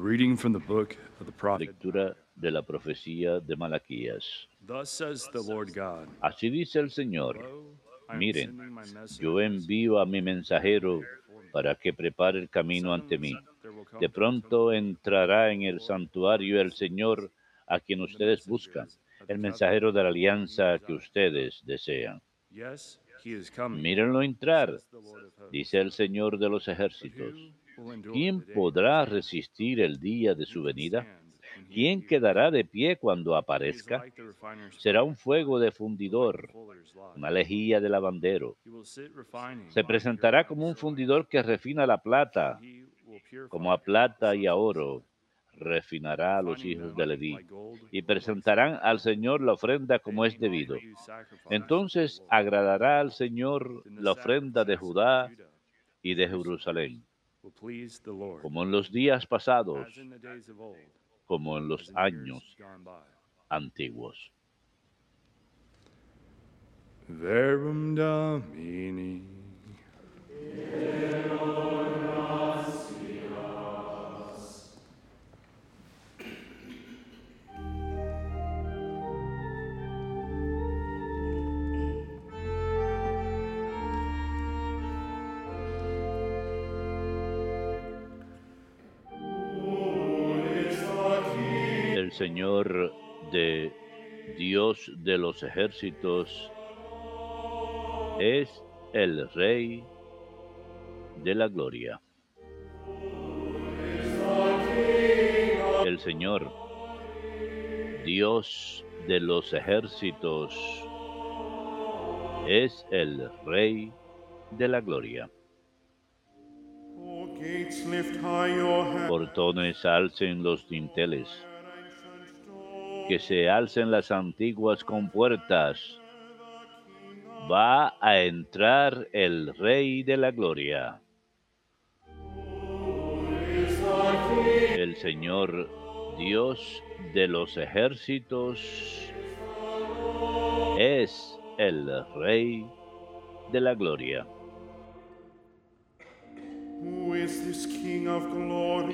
reading from the book of the prophet. Lectura de la profecía de Malaquías. Thus says the Lord God. Así dice el Señor. Miren, Yo envío a mi mensajero para que prepare el camino ante mí. De pronto entrará en el santuario el Señor a quien ustedes buscan, el mensajero de la alianza que ustedes desean. Yes, he is coming. Mírenlo entrar, dice el Señor de los ejércitos. ¿Quién podrá resistir el día de su venida? ¿Quién quedará de pie cuando aparezca? Será un fuego de fundidor, una lejía de lavandero. Se presentará como un fundidor que refina la plata, como a plata y a oro, refinará a los hijos de Leví, y presentarán al Señor la ofrenda como es debido. Entonces agradará al Señor la ofrenda de Judá y de Jerusalén, will please the Lord, como en los días pasados, como en los años antiguos. Verum Domini. Señor de Dios de los ejércitos es el Rey de la gloria. El Señor, Dios de los ejércitos, es el Rey de la gloria. O gates, lift high your head. Portones alcen los dinteles, que se alcen las antiguas compuertas. Va a entrar el Rey de la Gloria. El Señor Dios de los ejércitos es el Rey de la Gloria.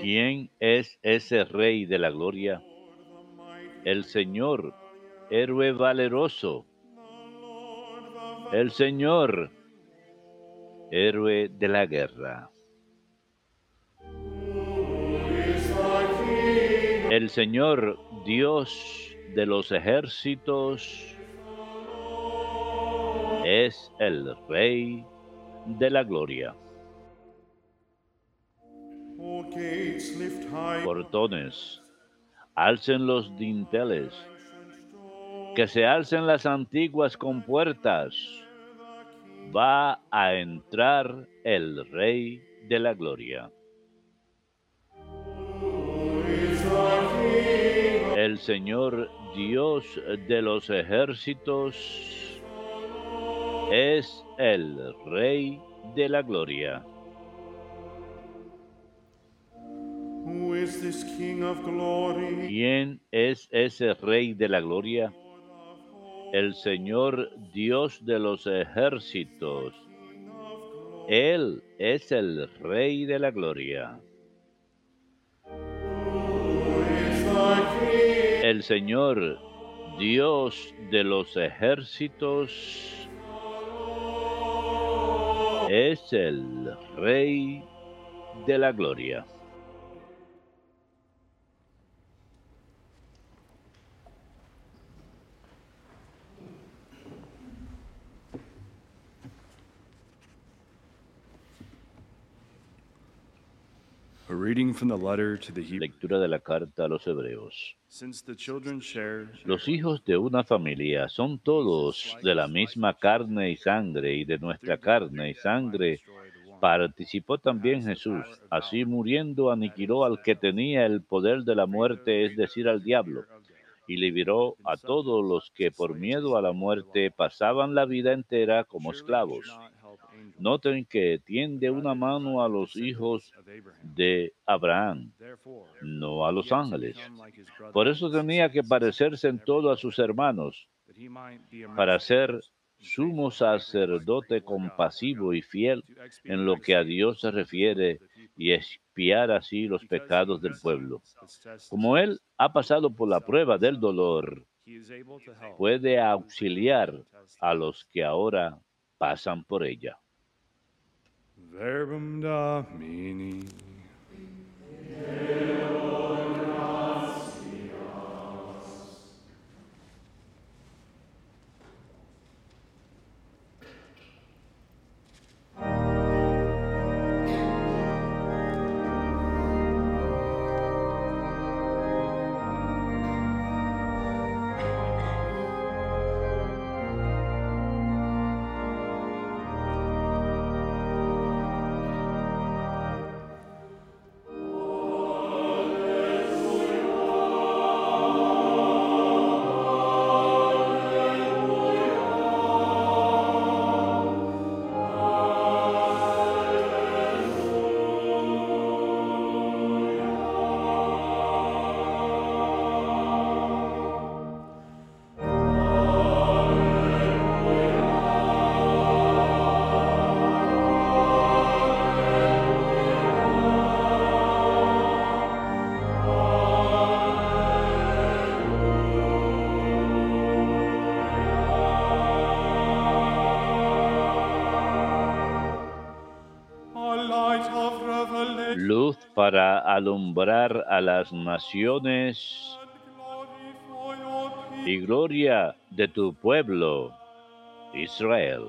¿Quién es ese Rey de la Gloria? El Señor, héroe valeroso. El Señor, héroe de la guerra. El Señor, Dios de los ejércitos, es el Rey de la Gloria. Portones, alcen los dinteles, que se alcen las antiguas compuertas. Va a entrar el Rey de la Gloria. El Señor Dios de los ejércitos es el Rey de la Gloria. ¿Quién es ese Rey de la Gloria? El Señor Dios de los ejércitos. Él es el Rey de la Gloria. El Señor Dios de los ejércitos es el Rey de la Gloria. A reading from the letter to the Hebrews. Lectura de la carta a los Hebreos. Since the children share Los hijos de una familia son todos de la misma carne y sangre, y de nuestra carne y sangre participó también Jesús. Así muriendo aniquiló al que tenía el poder de la muerte, es decir, al diablo, y liberó a todos los que por miedo a la muerte pasaban la vida entera como esclavos. Noten que tiende una mano a los hijos de Abraham, no a los ángeles. Por eso tenía que parecerse en todo a sus hermanos, para ser sumo sacerdote compasivo y fiel en lo que a Dios se refiere, y expiar así los pecados del pueblo. Como Él ha pasado por la prueba del dolor, puede auxiliar a los que ahora pasan por ella. Verbum Domini. Alumbrar a las naciones y gloria de tu pueblo, Israel.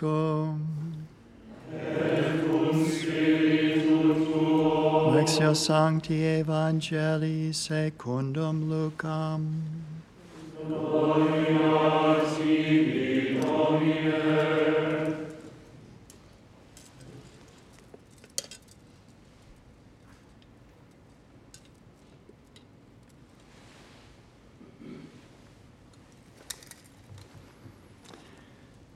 Vobiscum. Lectio Sancti Evangelii secundum Lucam.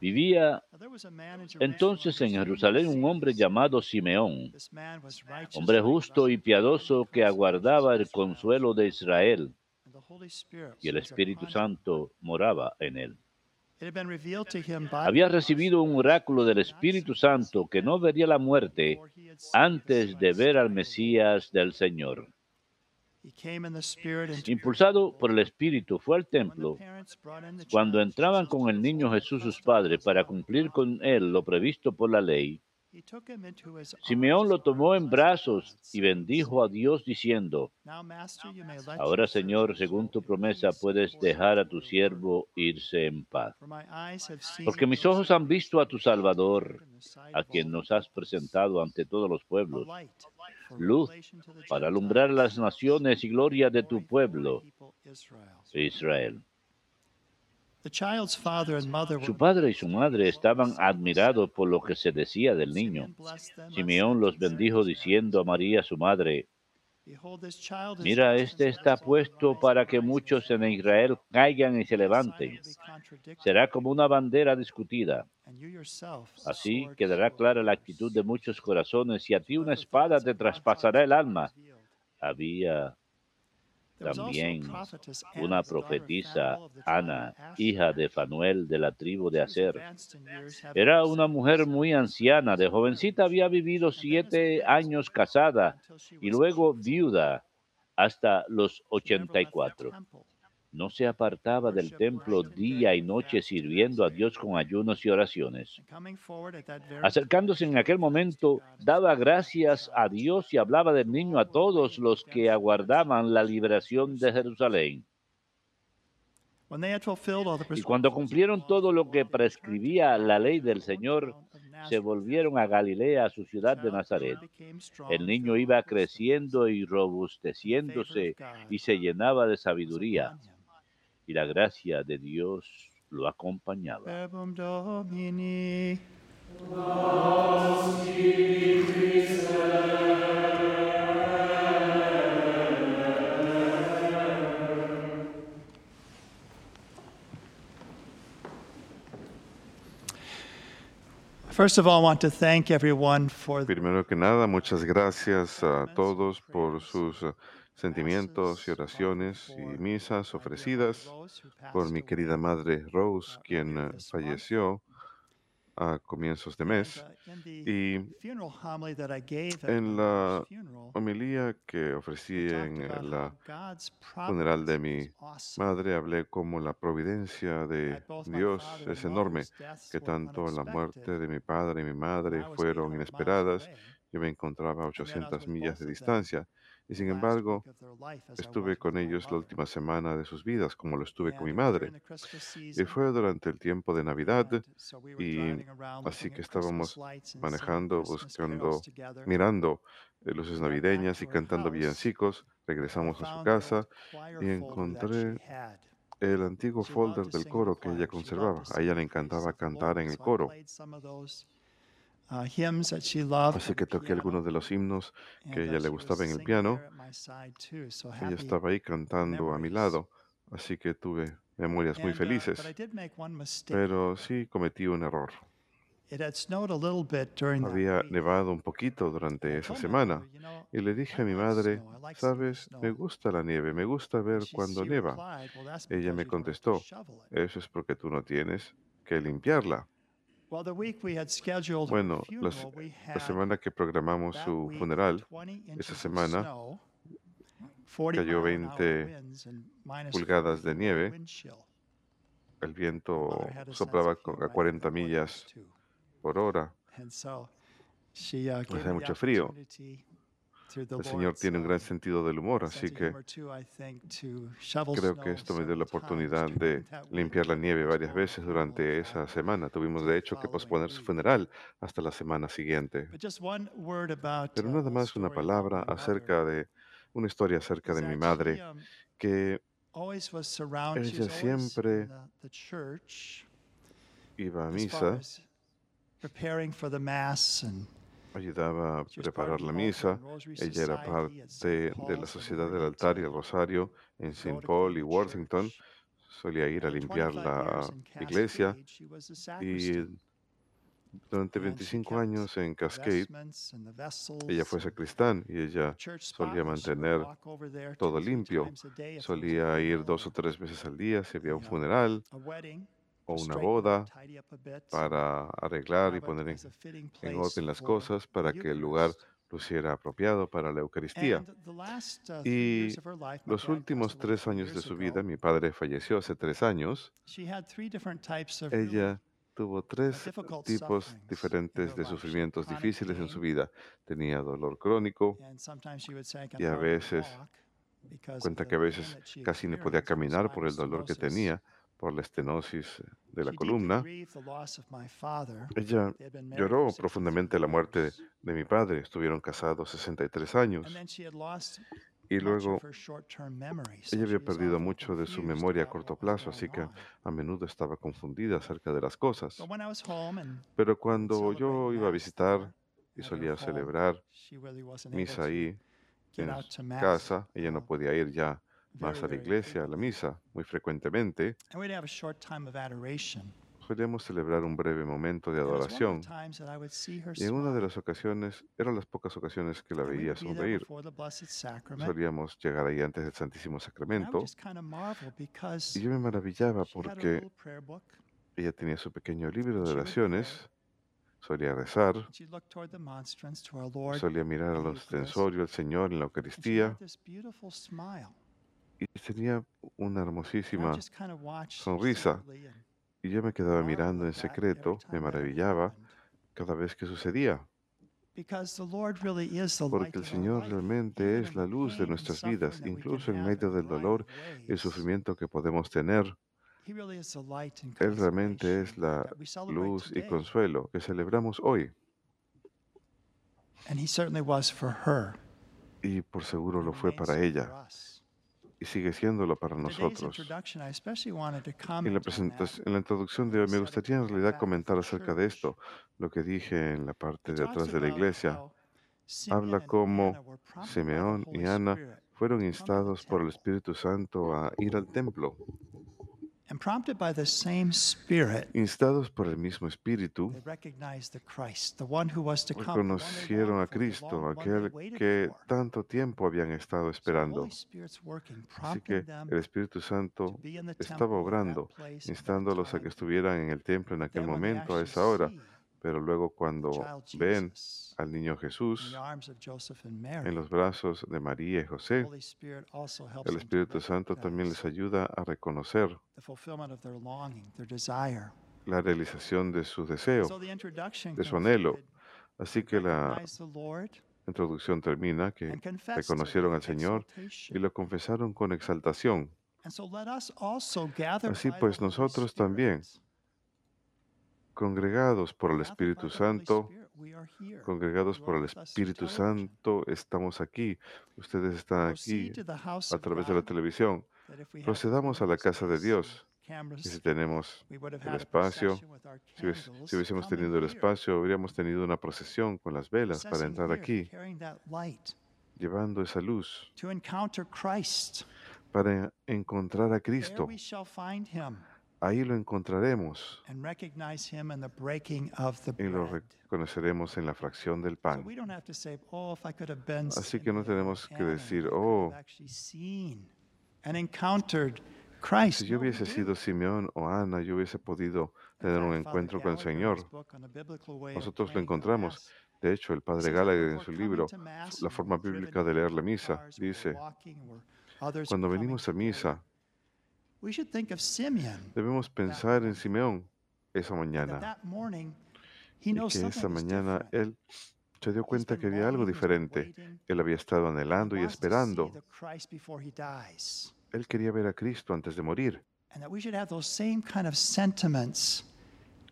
Vivía entonces en Jerusalén un hombre llamado Simeón, hombre justo y piadoso que aguardaba el consuelo de Israel, y el Espíritu. Santo moraba en él. Había recibido un oráculo del Espíritu Santo que no vería la muerte antes de ver al Mesías del Señor. Impulsado por el Espíritu, fue al templo. cuando entraban con el niño Jesús sus padres para cumplir con él lo previsto por la ley, Simeón lo tomó en brazos y bendijo a Dios diciendo, Ahora Señor, según tu promesa, puedes dejar a tu siervo irse en paz. Porque mis ojos han visto a tu Salvador, a quien nos has presentado ante todos los pueblos, luz para alumbrar las naciones y gloria de tu pueblo, Israel. Su padre y su madre estaban admirados por lo que se decía del niño. Simeón los bendijo diciendo a María su madre, Mira, este está puesto para que muchos en Israel caigan y se levanten. Será como una bandera discutida. Así quedará clara la actitud de muchos corazones y a ti una espada te traspasará el alma. Había también una profetisa, Ana, hija de Fanuel de la tribu de Aser. Era una mujer muy anciana, de jovencita había vivido siete años casada y luego 80. viuda hasta los She never left the 84. No se apartaba del templo día y noche sirviendo a Dios con ayunos y oraciones. Acercándose en aquel momento, daba gracias a Dios y hablaba del niño a todos los que aguardaban la liberación de Jerusalén. Y cuando cumplieron todo lo que prescribía la ley del Señor, se volvieron a Galilea, a su ciudad de Nazaret. El niño iba creciendo y robusteciéndose y se llenaba de sabiduría y la gracia de Dios lo acompañaba. Verbum Domini. First of all, I want to thank everyone for the Primero que nada, muchas gracias a todos por sus eh, sentimientos y oraciones y misas ofrecidas por mi querida madre Rose, quien eh, falleció a comienzos de mes. Y gave at en la homilía que ofrecí en talked eh, funeral de mi madre hablé como la providencia de Dios es enorme, que tanto la muerte de mi padre y mi madre fueron 800 miles inesperadas. Yo me encontraba a and yet I was 800 with millas de distancia y sin embargo estuve con ellos la última semana de sus vidas como lo estuve con mi madre. Y fue durante el tiempo de Navidad y así que estábamos manejando, buscando, mirando eh, luces navideñas y cantando villancicos. Regresamos a su casa y encontré el antiguo folder del coro que ella conservaba. A ella le encantaba cantar en el coro. Así on que toqué algunos de los himnos que a and ella uh, le gustaba en el piano. Ella estaba ahí cantando a mi lado. Así que tuve memorias muy uh, felices. Pero sí cometí un error. It had snowed a little bit during that Había nevado un poquito durante esa semana. Y le dije a mi madre, sabes, me gusta la nieve, me gusta ver cuando that's Ella me contestó, eso es porque tú no tienes que limpiarla. Bueno, la, semana que programamos su funeral, 20 esa semana snow, 40 cayó mile an hour 20 winds, and minus 40 pulgadas de nieve. el viento soplaba a I think 40 the Lord does millas por hora. Uh, the mucho frío. El Señor tiene un gran sentido del humor, así que creo que esto me dio la oportunidad de limpiar la nieve varias veces durante esa semana. Tuvimos de hecho que posponer su funeral hasta la semana siguiente. Pero uh, nada más una palabra acerca de una historia acerca de mi madre, um, que ella siempre iba a misa, ayudaba a preparar la misa. Ella era parte de la Sociedad del Altar y el Rosario en St. Paul y Worthington. Solía ir a limpiar 25 la iglesia y durante And she 25 kept años en Cascade ella fue sacristán y ella solía mantener todo limpio. Solía ir dos o tres veces al día si había un funeral o una boda para arreglar y poner en, en orden las cosas para que el lugar luciera apropiado para la Eucaristía. Uh, Y los últimos tres años de su vida, mi padre falleció hace tres años, She had three different types of really ella tuvo tres tipos diferentes de sufrimientos difíciles en su vida. Tenía dolor crónico y a veces cuenta que a veces casi no podía caminar por el dolor que tenía por la estenosis de la columna. Ella lloró for 63 profundamente la muerte de mi padre. Estuvieron casados 63 And años then she had lost y luego ella había perdido mucho de su memoria a corto plazo, así que a menudo estaba confundida acerca de las cosas. But when I was home and Pero cuando yo iba a visitar y solía celebrar misa ahí en casa, ella no podía ir ya más a la iglesia, a la misa, muy frecuentemente. And we'd have a short time of adoration. Solíamos celebrar un breve momento de adoración. y en una de las ocasiones, eran las pocas ocasiones que la veía sonreír. Solíamos llegar ahí antes del Santísimo Sacramento. y yo me maravillaba porque ella tenía su pequeño libro de oraciones, solía rezar, solía mirar al ostensorio al Señor en la Eucaristía y tenía una hermosísima sonrisa. y yo me quedaba mirando en secreto, me maravillaba cada vez que sucedía, porque el Señor realmente es la luz de nuestras vidas, incluso en medio del dolor y el sufrimiento que podemos tener. Él realmente es la luz y consuelo que celebramos hoy, y por seguro lo fue para ella. Y sigue siéndolo para nosotros. En la, presentación, en la introducción de hoy me gustaría en realidad comentar acerca de esto, lo que dije en la parte de atrás de la iglesia. Habla cómo Simeón y Ana fueron instados por el. Espíritu Santo a ir al templo. Instados por el mismo Espíritu, they recognized the Christ, the one who was to come, the one they reconocieron a Cristo, aquel que tanto tiempo habían estado esperando. Así que el Espíritu to Santo estaba obrando, instándolos a que estuvieran en el templo en aquel momento, a esa hora. Pero luego cuando ven al niño Jesús en los brazos de María y José, el Espíritu Santo también les ayuda a reconocer la realización de su deseo, de su anhelo. Así que la introducción termina que reconocieron al Señor y lo confesaron con exaltación. Así pues, nosotros también. Congregados por el Espíritu Santo, congregados por el Espíritu. Santo, estamos aquí. Ustedes están aquí a través de la televisión. Procedamos a la casa de Dios. Y si tenemos el espacio, si, si hubiésemos tenido el espacio, habríamos tenido una procesión con las velas para entrar aquí, llevando esa luz, para encontrar a Cristo. Ahí lo encontraremos y lo reconoceremos en la fracción del pan. we don't have to say, oh, if I could have been Así que no tenemos que decir, "Oh. Si yo hubiese do. sido Simeón o Ana, yo hubiese podido tener un encuentro con el Señor. Nosotros lo encontramos. De hecho, el padre Gallagher en su libro, La forma bíblica de leer la misa, dice, cuando venimos a misa, we should think of Simeon. debemos pensar en Simeón esa mañana. Y knows que esa mañana él se dio cuenta que había algo diferente. Él había estado and he anhelando y esperando. Él quería ver a Cristo antes de morir.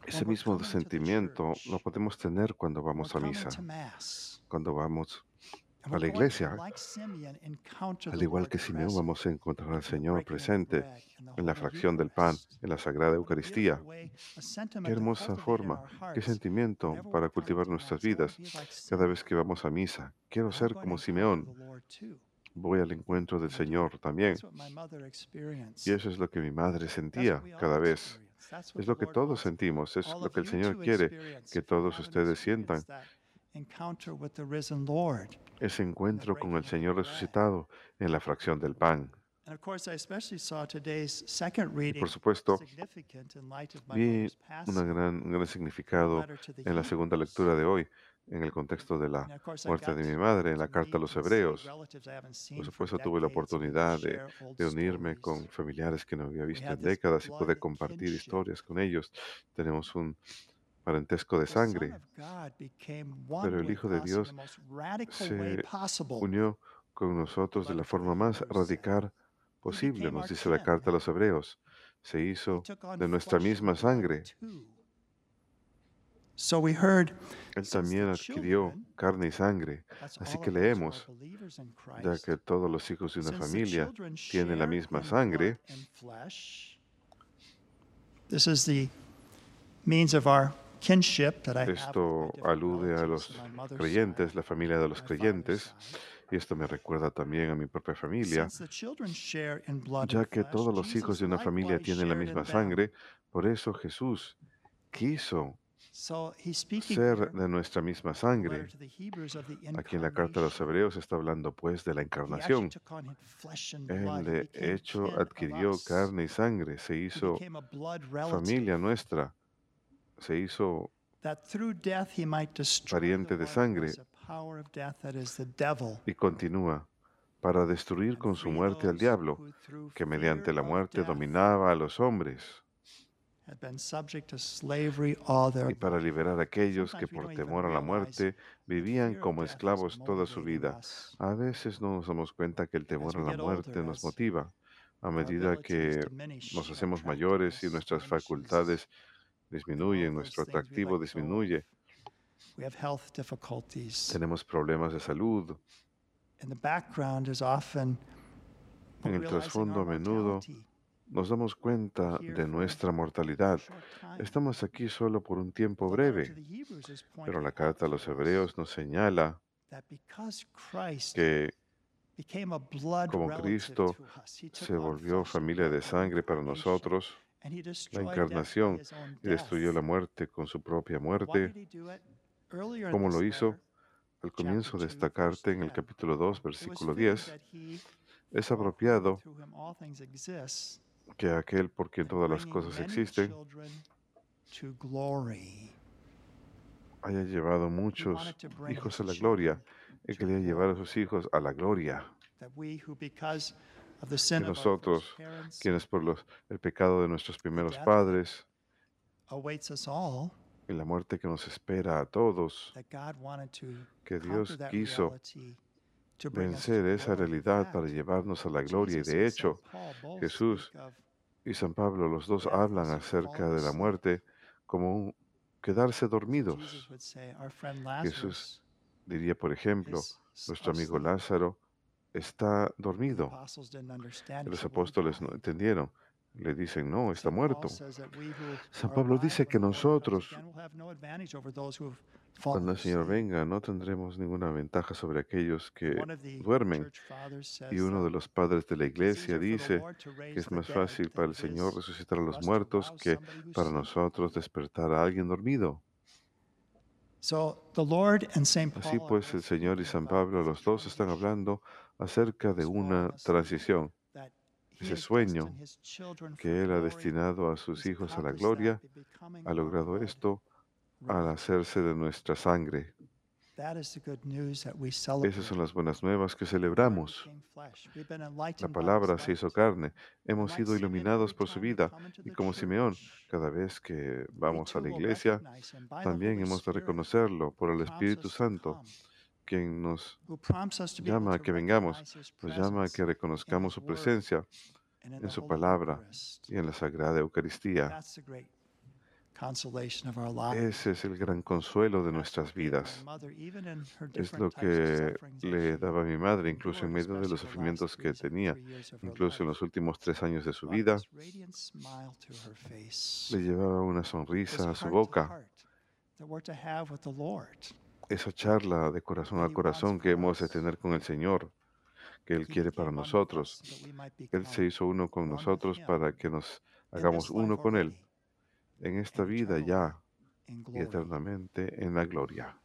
Ese mismo sentimiento lo podemos tener cuando vamos a misa, cuando vamos a la iglesia. Al igual que Simeón, vamos a encontrar al Señor presente en la fracción del pan, en la Sagrada Eucaristía. Qué hermosa forma, qué sentimiento para cultivar nuestras vidas cada vez que vamos a misa. Quiero ser como Simeón. Voy al encuentro del. Señor también. Y eso es lo que mi madre sentía cada vez. Es lo que todos sentimos, es lo que el Señor quiere que todos ustedes sientan. Ese encuentro con el Señor resucitado en la fracción del pan. And of course, I especially saw today's second Y reading por supuesto, vi una gran, un gran significado en la segunda lectura de hoy, en el contexto de la muerte de mi madre, en la carta a los hebreos. Por supuesto, tuve la oportunidad de, de unirme con familiares que no había visto en décadas y pude compartir historias con ellos. Tenemos un parentesco de sangre. Pero el Hijo de Dios se unió con nosotros de la forma más radical posible, nos dice la carta a los hebreos. Se hizo de nuestra misma sangre. too. So we heard, Él también adquirió carne y sangre, Así que leemos, ya que todos los hijos de una familia tienen la misma sangre, this is the means of our esto alude a los creyentes, la familia de los creyentes, y esto me recuerda también a mi propia familia, ya que todos los hijos de una familia tienen la misma sangre, por eso Jesús quiso ser de nuestra misma the letter sangre. Aquí en la carta a los incarnation. hebreos está hablando pues de la encarnación. Él de hecho adquirió carne y sangre, se hizo familia nuestra, se hizo pariente de sangre. y continúa para destruir con su muerte al diablo, que mediante la muerte dominaba a los hombres, y para liberar a aquellos que por temor a la muerte vivían como esclavos toda su vida. A veces no nos damos cuenta que el temor a la muerte nos motiva. A medida que nos hacemos mayores y nuestras facultades disminuyen, nuestro atractivo disminuye, tenemos problemas de salud. En el trasfondo a menudo nos damos cuenta de nuestra mortalidad. Estamos aquí solo por un tiempo breve, pero la carta a los hebreos nos señala que como Cristo se volvió familia de sangre para nosotros, la encarnación y destruyó la muerte con su propia muerte, como lo hizo al comienzo de esta carta en el capítulo 2, versículo 10, es apropiado que aquel por quien todas las cosas existen haya llevado muchos hijos a la gloria y quería llevar a sus hijos a la gloria. Y nosotros, quienes por los, el pecado de nuestros primeros padres y la muerte que nos espera a todos, que Dios quiso vencer esa realidad para llevarnos a la gloria. Y de hecho, Jesús y San Pablo, los dos hablan acerca de la muerte como un quedarse dormidos. Jesús diría, por ejemplo, nuestro amigo Lázaro está dormido. Los apóstoles no entendieron. Le dicen, no, está muerto. San Pablo dice que nosotros, cuando el Señor venga, no tendremos ninguna ventaja sobre aquellos que duermen. Y uno de los padres de la iglesia dice que es más fácil para el Señor resucitar a los muertos que para nosotros despertar a alguien dormido. Así pues, el Señor y San Pablo, los dos están hablando acerca de una transición. Ese sueño que Él ha destinado a sus hijos a la gloria, ha logrado esto al hacerse de nuestra sangre. Esas son las buenas nuevas que celebramos. La palabra se hizo carne. Hemos sido iluminados por su vida. Y como Simeón, cada vez que vamos a la iglesia, también hemos de reconocerlo por el Espíritu Santo, quien nos llama a que vengamos, nos llama a que reconozcamos su presencia en su palabra y en la Sagrada Eucaristía. Ese es el gran consuelo de nuestras vidas. Es lo que le daba a mi madre, incluso en medio de los sufrimientos que tenía, incluso en los últimos tres años de su vida. Le llevaba una sonrisa a su boca. Esa charla de corazón a corazón que hemos de tener con el Señor, que Él quiere para nosotros. Él se hizo uno con nosotros para que nos hagamos uno con Él en esta vida ya y eternamente en la gloria.